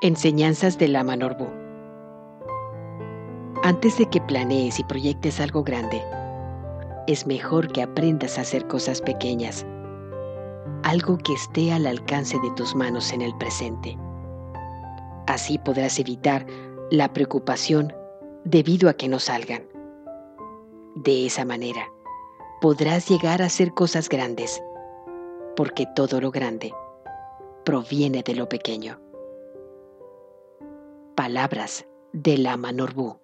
Enseñanzas de Lama Norbu. Antes de que planees y proyectes algo grande, es mejor que aprendas a hacer cosas pequeñas, algo que esté al alcance de tus manos en el presente. Así podrás evitar la preocupación debido a que no salgan. De esa manera, podrás llegar a hacer cosas grandes, porque todo lo grande proviene de lo pequeño. Palabras de Lama Norbu.